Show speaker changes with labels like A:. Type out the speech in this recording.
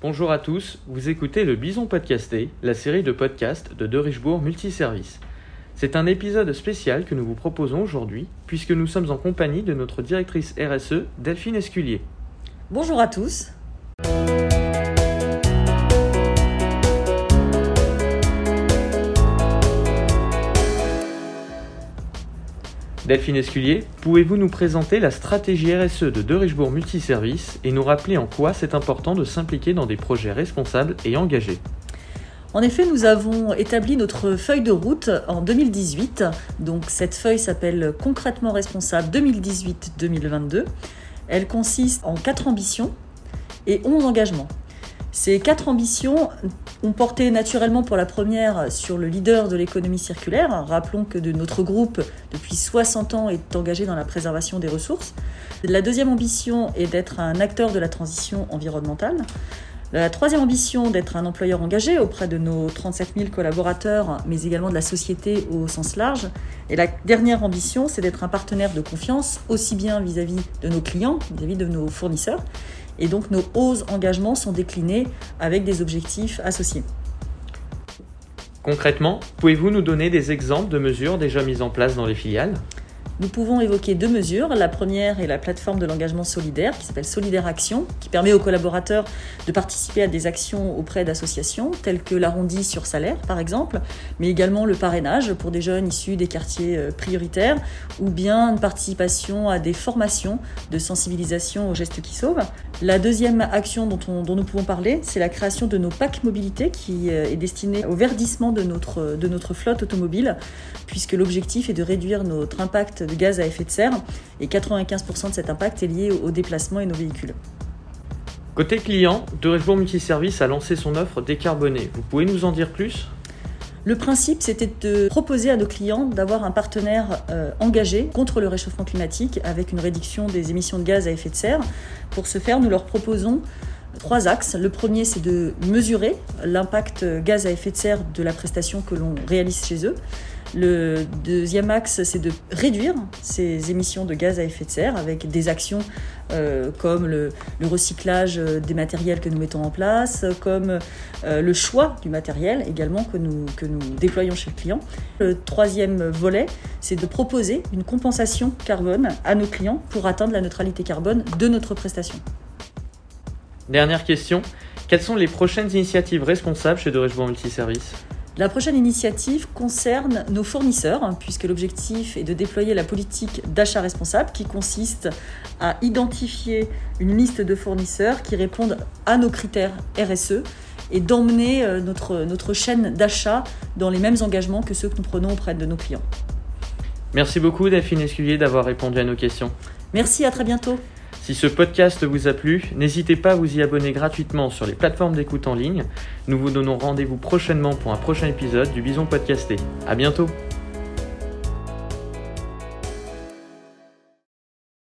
A: Bonjour à tous, vous écoutez le Bison Podcasté, la série de podcasts de De Richebourg Multiservice. C'est un épisode spécial que nous vous proposons aujourd'hui, puisque nous sommes en compagnie de notre directrice RSE, Delphine Esculier.
B: Bonjour à tous.
A: Delphine Esculier, pouvez-vous nous présenter la stratégie RSE de De Richebourg Multiservice et nous rappeler en quoi c'est important de s'impliquer dans des projets responsables et engagés?
B: En effet, nous avons établi notre feuille de route en 2018. Donc cette feuille s'appelle Concrètement responsable 2018-2022. Elle consiste en quatre ambitions et 11 engagements. Ces quatre ambitions ont porté naturellement pour la première sur le leader de l'économie circulaire. Rappelons que de notre groupe, depuis 60 ans, est engagé dans la préservation des ressources. La deuxième ambition est d'être un acteur de la transition environnementale. La troisième ambition, d'être un employeur engagé auprès de nos 37 000 collaborateurs, mais également de la société au sens large. Et la dernière ambition, c'est d'être un partenaire de confiance, aussi bien vis-à-vis de nos clients, vis-à-vis -vis de nos fournisseurs. Et donc nos hauts engagements sont déclinés avec des objectifs associés.
A: Concrètement, pouvez-vous nous donner des exemples de mesures déjà mises en place dans les filiales?
B: Nous pouvons évoquer deux mesures. La première est la plateforme de l'engagement solidaire qui s'appelle Solidaire Action, qui permet aux collaborateurs de participer à des actions auprès d'associations telles que l'arrondi sur salaire par exemple, mais également le parrainage pour des jeunes issus des quartiers euh, prioritaires ou bien une participation à des formations de sensibilisation aux gestes qui sauvent. La deuxième action dont, nous pouvons parler, c'est la création de nos packs mobilité qui euh, est destinée au verdissement de notre flotte automobile, puisque l'objectif est de réduire notre impact de gaz à effet de serre et 95% de cet impact est lié au déplacement et nos véhicules.
A: Côté client, De Multiservice a lancé son offre décarbonée. Vous pouvez nous en dire plus?
B: Le principe, c'était de proposer à nos clients d'avoir un partenaire euh, engagé contre le réchauffement climatique avec une réduction des émissions de gaz à effet de serre. Pour ce faire, nous leur proposons trois axes. Le premier, c'est de mesurer l'impact gaz à effet de serre de la prestation que l'on réalise chez eux. Le deuxième axe, c'est de réduire ces émissions de gaz à effet de serre avec des actions euh, comme le, recyclage des matériels que nous mettons en place, comme euh, le choix du matériel également que nous, déployons chez le client. Le troisième volet, c'est de proposer une compensation carbone à nos clients pour atteindre la neutralité carbone de notre prestation.
A: Dernière question, quelles sont les prochaines initiatives responsables chez De Multiservice
B: la prochaine initiative concerne nos fournisseurs, hein, puisque l'objectif est de déployer la politique d'achat responsable qui consiste à identifier une liste de fournisseurs qui répondent à nos critères RSE et d'emmener euh, notre, notre chaîne d'achat dans les mêmes engagements que ceux que nous prenons auprès de nos clients.
A: Merci beaucoup Delphine Esculier d'avoir répondu à nos questions.
B: Merci, à très bientôt.
A: Si ce podcast vous a plu, n'hésitez pas à vous y abonner gratuitement sur les plateformes d'écoute en ligne. Nous vous donnons rendez-vous prochainement pour un prochain épisode du Bison Podcasté. À bientôt!